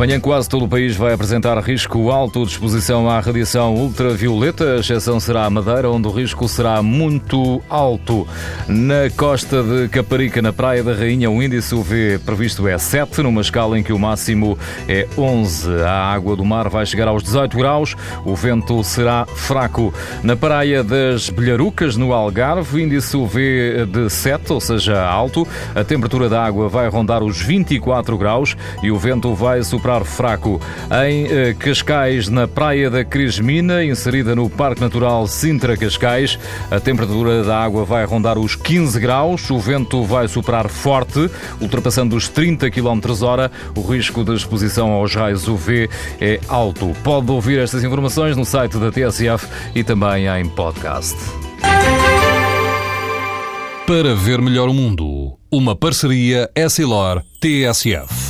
Amanhã quase todo o país vai apresentar risco alto de exposição à radiação ultravioleta. A exceção será a Madeira, onde o risco será muito alto. Na costa de Caparica, na Praia da Rainha, o índice UV previsto é 7, numa escala em que o máximo é 11. A água do mar vai chegar aos 18 graus, o vento será fraco. Na Praia das Belharucas, no Algarve, índice UV de 7, ou seja, alto. A temperatura da água vai rondar os 24 graus e o vento vai superar fraco. Em eh, Cascais, na Praia da Crismina, inserida no Parque Natural Sintra Cascais, a temperatura da água vai rondar os 15 graus, o vento vai soprar forte, ultrapassando os 30 km hora. O risco de exposição aos raios UV é alto. Pode ouvir estas informações no site da TSF e também em podcast. Para ver melhor o mundo, uma parceria Essilor-TSF.